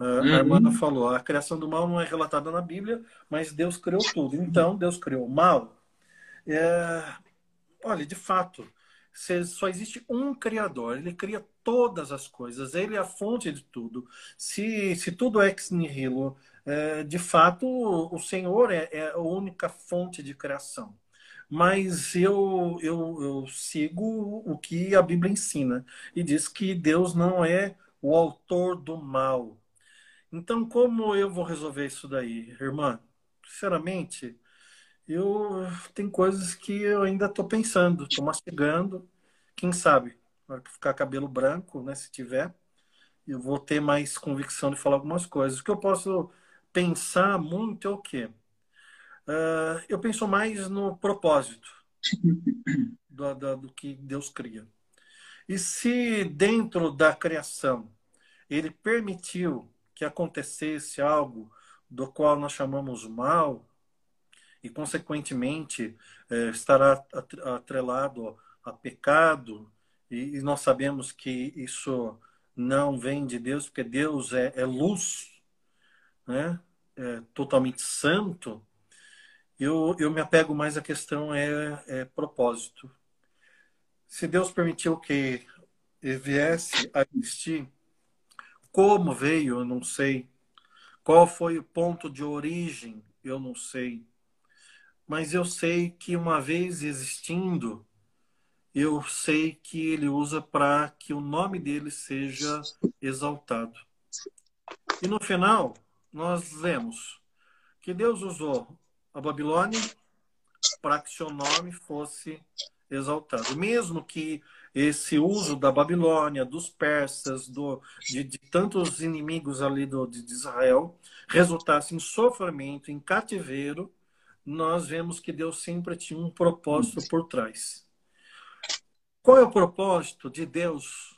Uhum. A irmã falou: a criação do mal não é relatada na Bíblia, mas Deus criou tudo. Então, Deus criou o mal. É... Olha, de fato, só existe um Criador. Ele cria todas as coisas. Ele é a fonte de tudo. Se, se tudo é ex nihilo, é, de fato, o Senhor é, é a única fonte de criação. mas eu, eu, eu sigo o que a Bíblia ensina e diz que Deus não é o autor do mal. Então, como eu vou resolver isso daí, irmã? Sinceramente, eu tem coisas que eu ainda estou pensando, estou mastigando. Quem sabe, na hora que ficar cabelo branco, né, se tiver, eu vou ter mais convicção de falar algumas coisas. O que eu posso pensar muito é o quê? Uh, eu penso mais no propósito do, do, do que Deus cria. E se dentro da criação ele permitiu que acontecesse algo do qual nós chamamos mal, e consequentemente é, estará atrelado a pecado, e, e, nós sabemos que isso não vem de Deus, porque Deus é, é luz, né? É totalmente santo, eu, eu me apego mais à questão é, é propósito. Se Deus permitiu que viesse a existir, como veio, eu não sei. Qual foi o ponto de origem, eu não sei. Mas eu sei que uma vez existindo, eu sei que ele usa para que o nome dele seja exaltado. E no final, nós vemos que Deus usou a Babilônia para que seu nome fosse exaltado. Mesmo que esse uso da Babilônia, dos persas, do, de, de tantos inimigos ali do, de Israel, resultasse em sofrimento, em cativeiro, nós vemos que Deus sempre tinha um propósito por trás. Qual é o propósito de Deus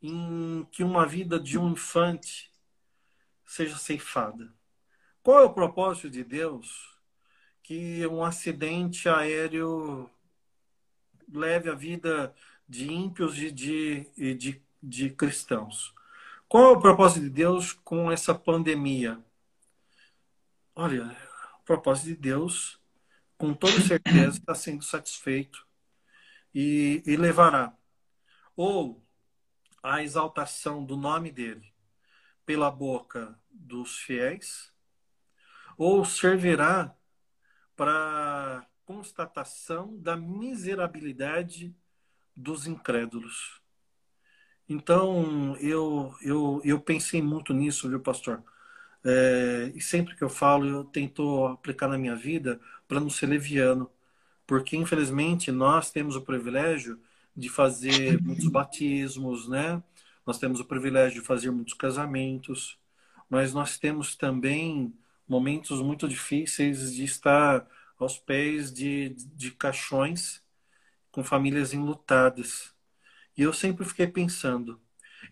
em que uma vida de um infante seja ceifada? Qual é o propósito de Deus que um acidente aéreo leve a vida de ímpios e de, de, de cristãos? Qual é o propósito de Deus com essa pandemia? Olha, o propósito de Deus, com toda certeza, está sendo satisfeito e, e levará ou a exaltação do nome dele pela boca dos fiéis ou servirá para constatação da miserabilidade dos incrédulos. Então, eu, eu, eu pensei muito nisso, viu, pastor? É, e sempre que eu falo, eu tento aplicar na minha vida para não ser leviano. Porque, infelizmente, nós temos o privilégio de fazer muitos batismos, né? Nós temos o privilégio de fazer muitos casamentos, mas nós temos também momentos muito difíceis de estar aos pés de, de caixões com famílias enlutadas. E eu sempre fiquei pensando,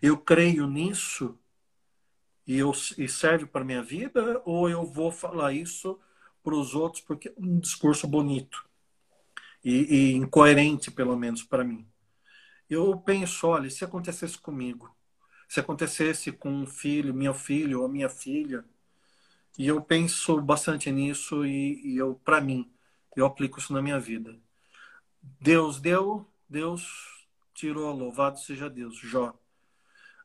eu creio nisso e, eu, e serve para minha vida ou eu vou falar isso para os outros porque é um discurso bonito e, e incoerente pelo menos para mim. Eu penso, olha, se acontecesse comigo, se acontecesse com um filho, meu filho ou minha filha, e eu penso bastante nisso e, e eu, para mim, eu aplico isso na minha vida. Deus deu, Deus tirou, louvado seja Deus. Jó.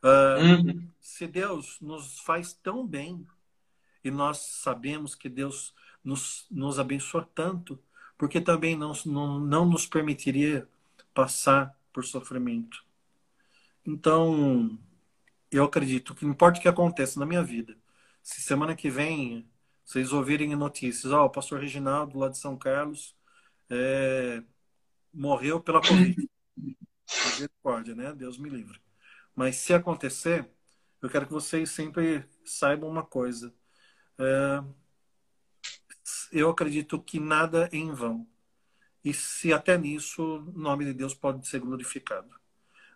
Uh, uhum. Se Deus nos faz tão bem e nós sabemos que Deus nos, nos abençoa tanto, porque também não, não, não nos permitiria passar por sofrimento. Então, eu acredito que não importa o que aconteça na minha vida, se semana que vem vocês ouvirem notícias, ó, oh, o pastor Reginaldo lá de São Carlos é, morreu pela Covid. Misericórdia, né? Deus me livre. Mas se acontecer, eu quero que vocês sempre saibam uma coisa. É, eu acredito que nada é em vão. E se até nisso o nome de Deus pode ser glorificado.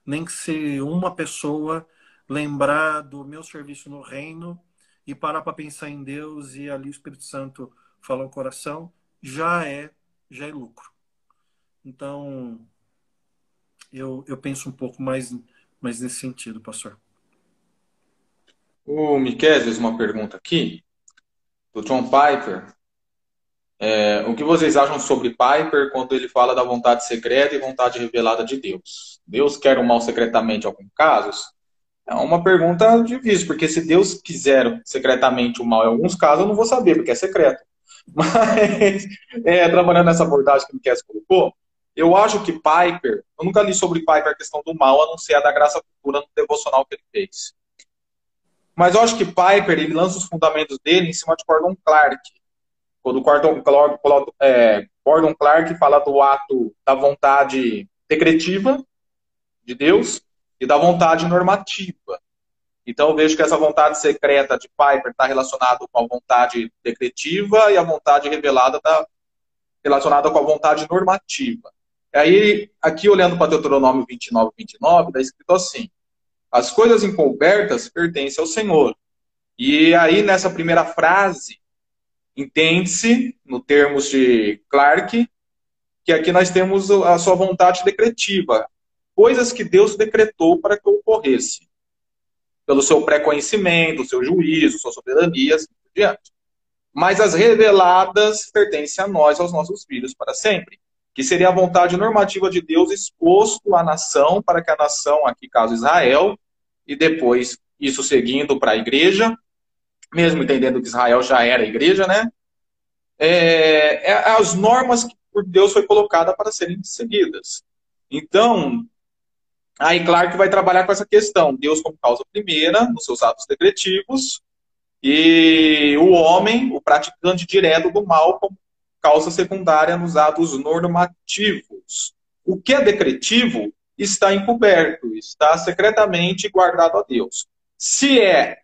Nem que se uma pessoa lembrar do meu serviço no reino e parar para pensar em Deus e ali o Espírito Santo falar o coração, já é, já é lucro. Então, eu, eu penso um pouco mais, mais nesse sentido, pastor. O Miquel fez uma pergunta aqui, do John Piper. É, o que vocês acham sobre Piper quando ele fala da vontade secreta e vontade revelada de Deus? Deus quer o mal secretamente em alguns casos? É uma pergunta difícil, porque se Deus quiser secretamente o mal em alguns casos, eu não vou saber, porque é secreto. Mas, é, trabalhando nessa abordagem que o Miquel colocou, eu acho que Piper, eu nunca li sobre Piper a questão do mal, a não ser a da graça futura no devocional que ele fez. Mas eu acho que Piper, ele lança os fundamentos dele em cima de Gordon Clark. Quando Gordon, é, Gordon Clark fala do ato da vontade decretiva de Deus e da vontade normativa. Então eu vejo que essa vontade secreta de Piper está relacionada com a vontade decretiva e a vontade revelada está relacionada com a vontade normativa. Aí, aqui olhando para Deuteronômio 29, 29, está escrito assim: as coisas encobertas pertencem ao Senhor. E aí, nessa primeira frase, entende-se, no termos de Clark, que aqui nós temos a sua vontade decretiva, coisas que Deus decretou para que ocorresse, pelo seu pré-conhecimento, seu juízo, sua soberania, assim por diante. Mas as reveladas pertencem a nós, aos nossos filhos, para sempre que seria a vontade normativa de Deus exposto à nação, para que a nação, aqui caso Israel, e depois isso seguindo para a igreja, mesmo entendendo que Israel já era a igreja, né? É, é as normas que por Deus foi colocada para serem seguidas. Então, aí claro que vai trabalhar com essa questão, Deus como causa primeira, nos seus atos decretivos, e o homem, o praticante direto do mal, como causa secundária nos atos normativos. O que é decretivo está encoberto, está secretamente guardado a Deus. Se é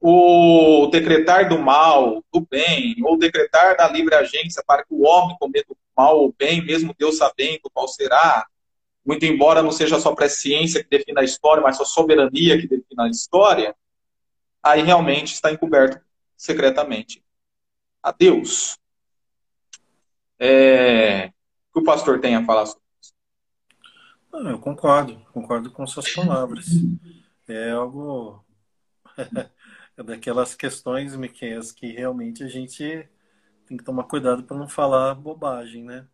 o decretar do mal, do bem, ou decretar da livre agência para que o homem cometa o mal ou bem, mesmo Deus sabendo qual será, muito embora não seja só presciência que defina a história, mas só soberania que defina a história, aí realmente está encoberto secretamente a Deus é, que o pastor tem a falar sobre isso? eu concordo, concordo com suas palavras. É algo. é daquelas questões, Miquel, que realmente a gente tem que tomar cuidado para não falar bobagem, né?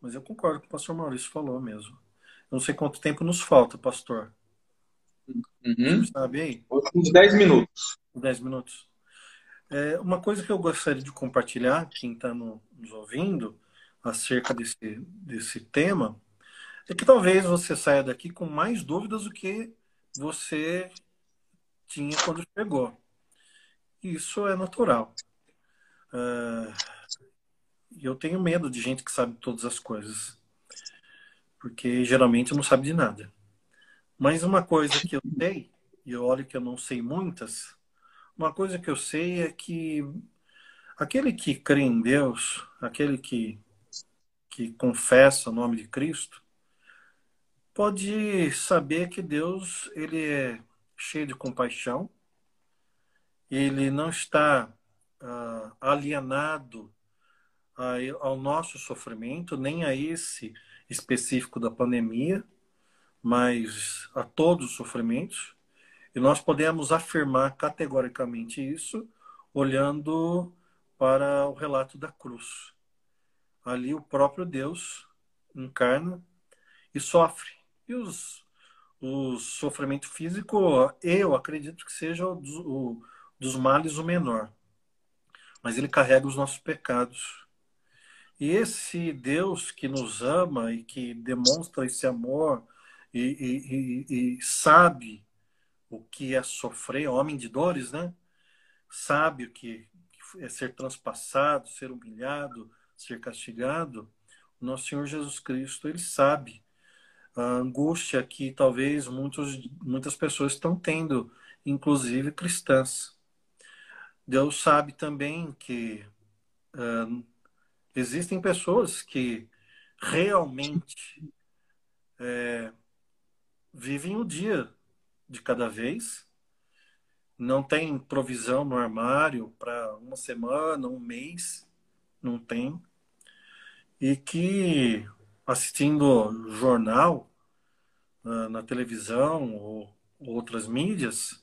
Mas eu concordo com o pastor Maurício falou mesmo. Eu não sei quanto tempo nos falta, pastor. Uhum. Você sabe aí? Uns 10 minutos. 10 minutos. É, uma coisa que eu gostaria de compartilhar, quem está no, nos ouvindo, acerca desse, desse tema, é que talvez você saia daqui com mais dúvidas do que você tinha quando chegou. Isso é natural. Uh, eu tenho medo de gente que sabe todas as coisas, porque geralmente não sabe de nada. Mas uma coisa que eu sei, e eu olho que eu não sei muitas, uma coisa que eu sei é que aquele que crê em Deus, aquele que, que confessa o nome de Cristo, pode saber que Deus ele é cheio de compaixão, ele não está uh, alienado ao nosso sofrimento, nem a esse específico da pandemia, mas a todos os sofrimentos. E nós podemos afirmar categoricamente isso olhando para o relato da cruz. Ali o próprio Deus encarna e sofre. E os, o sofrimento físico, eu acredito que seja o dos, o, dos males o menor. Mas ele carrega os nossos pecados. E esse Deus que nos ama e que demonstra esse amor e, e, e, e sabe o que é sofrer, homem de dores, né? Sabe o que é ser transpassado, ser humilhado, ser castigado. Nosso Senhor Jesus Cristo, ele sabe a angústia que talvez muitos, muitas pessoas estão tendo, inclusive cristãs. Deus sabe também que uh, existem pessoas que realmente é, vivem o dia de cada vez. Não tem provisão no armário para uma semana, um mês, não tem. E que assistindo jornal ah, na televisão ou outras mídias,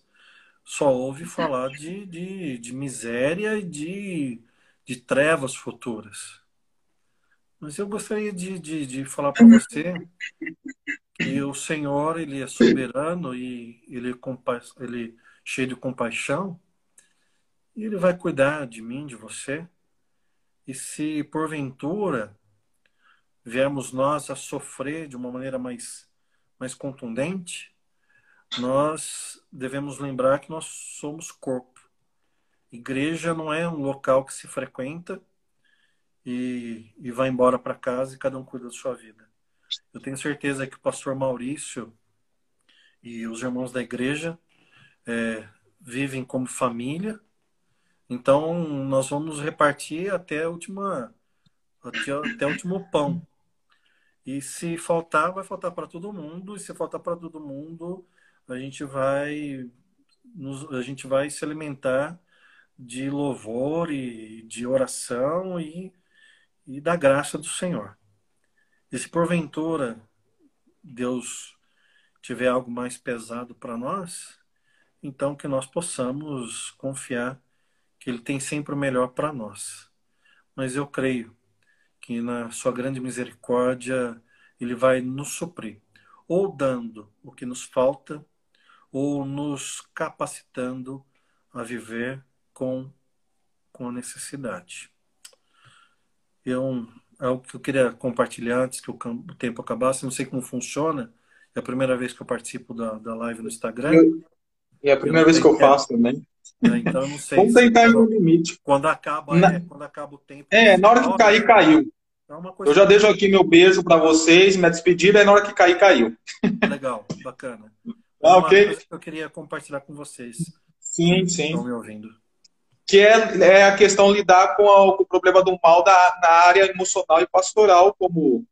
só ouve falar de, de, de miséria e de, de trevas futuras. Mas eu gostaria de, de, de falar para você que o Senhor ele é soberano e ele é, compa ele é cheio de compaixão e ele vai cuidar de mim, de você. E se porventura viermos nós a sofrer de uma maneira mais, mais contundente, nós devemos lembrar que nós somos corpo. Igreja não é um local que se frequenta e, e vai embora para casa e cada um cuida da sua vida. Eu tenho certeza que o pastor Maurício e os irmãos da igreja é, vivem como família. Então, nós vamos repartir até a última, até, até o último pão. E se faltar, vai faltar para todo mundo. E se faltar para todo mundo, a gente vai nos, a gente vai se alimentar de louvor e de oração e, e da graça do Senhor. E se porventura Deus tiver algo mais pesado para nós, então que nós possamos confiar que Ele tem sempre o melhor para nós. Mas eu creio que na Sua grande misericórdia Ele vai nos suprir, ou dando o que nos falta, ou nos capacitando a viver com, com a necessidade. Eu, é algo que eu queria compartilhar antes que o, tempo acabasse. Não sei como funciona. É a primeira vez que eu participo da, da live no Instagram. Eu, é a primeira vez que eu faço também. É, então eu não sei. Vamos tentar ir no limite. Quando acaba, na... é, quando acaba o tempo. É, na hora que cair, caiu. É eu já deixo aqui meu beijo para vocês, minha despedida, e na hora que cair, caiu. Legal, bacana. Ah, ok. que eu queria compartilhar com vocês. Sim, sim. Estão me ouvindo. Que é, é a questão lidar com, a, com o problema do mal da, na área emocional e pastoral, como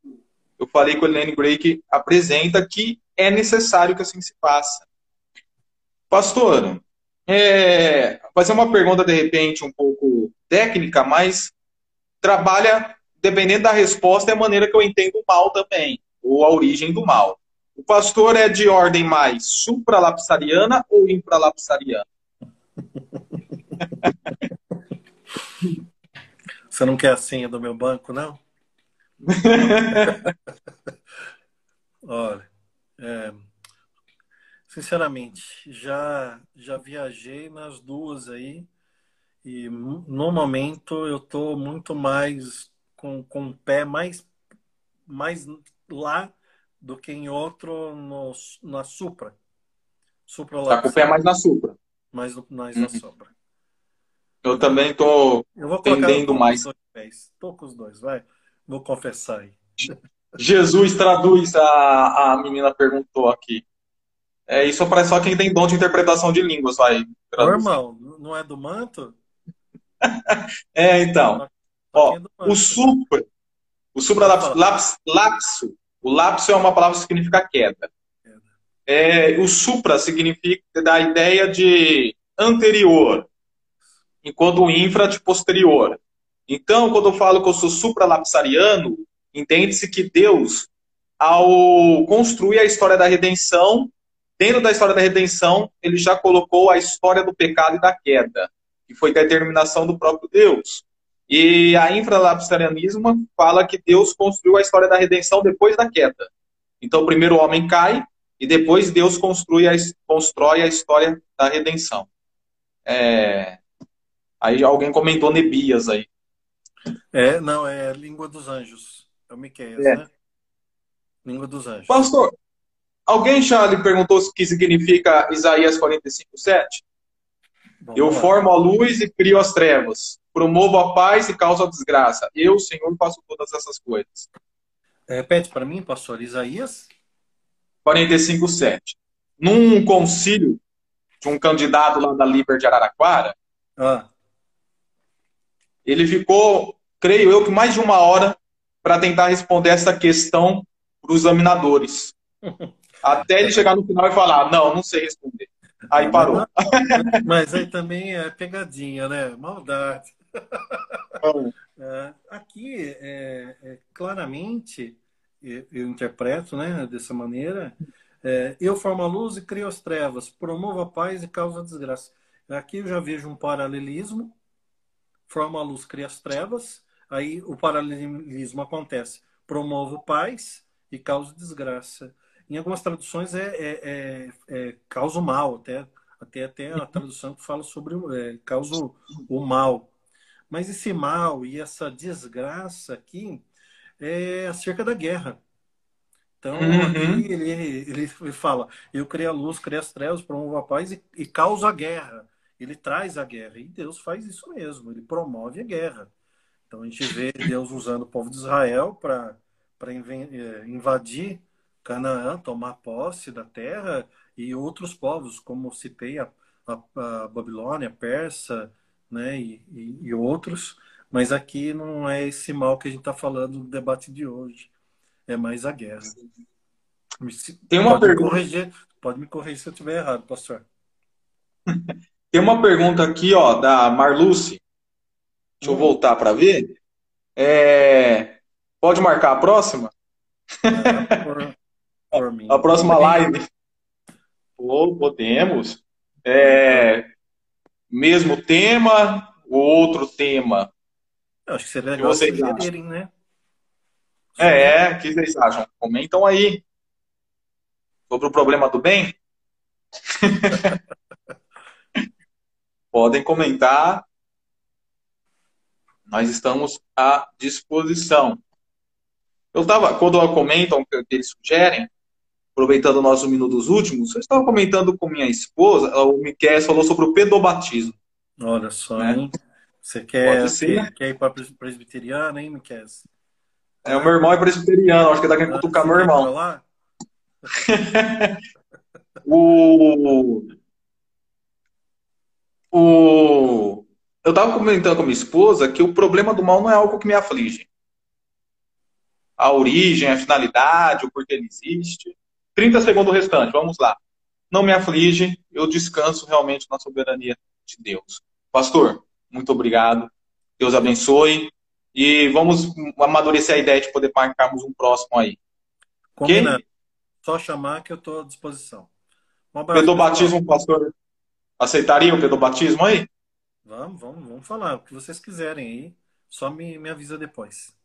eu falei com a Helene Gray, que apresenta que é necessário que assim se faça. Pastor, é, fazer uma pergunta de repente um pouco técnica, mas trabalha, dependendo da resposta, é a maneira que eu entendo o mal também, ou a origem do mal. O pastor é de ordem mais supralapsariana ou infralapsariana? Você não quer a senha do meu banco, não? Olha, é, sinceramente, já já viajei nas duas aí e no momento eu tô muito mais com, com o pé mais mais lá do que em outro no, na Supra. Supra tá com o pé mais na Supra. Mais, mais uhum. na Supra. Eu também estou tendendo mais. Estou com os dois, vai. Vou confessar aí. Jesus traduz, a, a menina perguntou aqui. É, isso parece só quem tem dom de interpretação de línguas, vai. Normal, não é do manto? é, então. Ó, o supra, o supralapso, o lapso é uma palavra que significa queda. É, o supra significa da ideia de anterior, enquanto o infra de posterior. Então, quando eu falo que eu sou supralapsariano, entende-se que Deus, ao construir a história da redenção, dentro da história da redenção, ele já colocou a história do pecado e da queda, que foi determinação do próprio Deus. E a infralapsarianismo fala que Deus construiu a história da redenção depois da queda. Então, primeiro o homem cai e depois Deus construi a, constrói a história da redenção. É... Aí alguém comentou Nebias aí. É, não, é língua dos anjos. É o Miqueias, é. né? Língua dos anjos. Pastor, alguém já lhe perguntou o que significa Isaías 45, 7? Vamos eu lá. formo a luz e crio as trevas promovo a paz e causo a desgraça. Eu, Senhor, faço todas essas coisas. Repete para mim, pastor Isaías. 45, 7. Num concílio de um candidato lá da Liber de Araraquara, ah. Ele ficou, creio eu, que mais de uma hora para tentar responder essa questão para os examinadores. Até ele chegar no final e falar: Não, não sei responder. Aí parou. Mas aí também é pegadinha, né? Maldade. É, aqui, é, é, claramente, eu interpreto né, dessa maneira: é, eu formo a luz e crio as trevas, promovo a paz e causo a desgraça. Aqui eu já vejo um paralelismo: formo a luz, cria as trevas, aí o paralelismo acontece, promovo paz e causa desgraça. Em algumas traduções é, é, é, é causa o mal, até, até, até a tradução que fala sobre é, causa o, o mal. Mas esse mal e essa desgraça aqui é acerca da guerra. Então, uhum. aqui ele, ele fala: Eu criei a luz, criei as trevas, promovo a paz e, e causa a guerra. Ele traz a guerra. E Deus faz isso mesmo, ele promove a guerra. Então, a gente vê Deus usando o povo de Israel para é, invadir Canaã, tomar posse da terra, e outros povos, como citei a, a, a Babilônia, a Persa, né, e, e, e, outros. Mas aqui não é esse mal que a gente está falando no debate de hoje. É mais a guerra. Tem uma pode pergunta. Me corrigir, pode me corrigir se eu estiver errado, pastor. Tem uma pergunta aqui, ó, da Marluce. Deixa hum. eu voltar para ver. É... Pode marcar a próxima? É, por, por. A próxima live. Pô, podemos. É... Mesmo tema ou outro tema? Eu acho que seria legal vocês sugerirem, né? É, o que vocês acham? Comentam aí. Sobre o problema do bem? Podem comentar. Nós estamos à disposição. Eu estava, quando comentam o que eles sugerem, aproveitando nossos minutos últimos, eu estava comentando com minha esposa, o Miquel falou sobre o pedobatismo. Olha só, né? hein? Você quer, quer, quer ir para presbiteriano, hein, Miquel? É, o meu irmão é presbiteriano, acho que ele tá querendo cutucar meu irmão. o... o... Eu estava comentando com minha esposa que o problema do mal não é algo que me aflige. A origem, a finalidade, o porquê ele existe. 30 segundos restante, vamos lá. Não me aflige, eu descanso realmente na soberania de Deus. Pastor, muito obrigado. Deus abençoe. E vamos amadurecer a ideia de poder marcarmos um próximo aí. Combinado. Okay? Só chamar que eu estou à disposição. Um pedobatismo, pastor, aceitaria o pedobatismo aí? Vamos, vamos, vamos falar. O que vocês quiserem aí, só me, me avisa depois.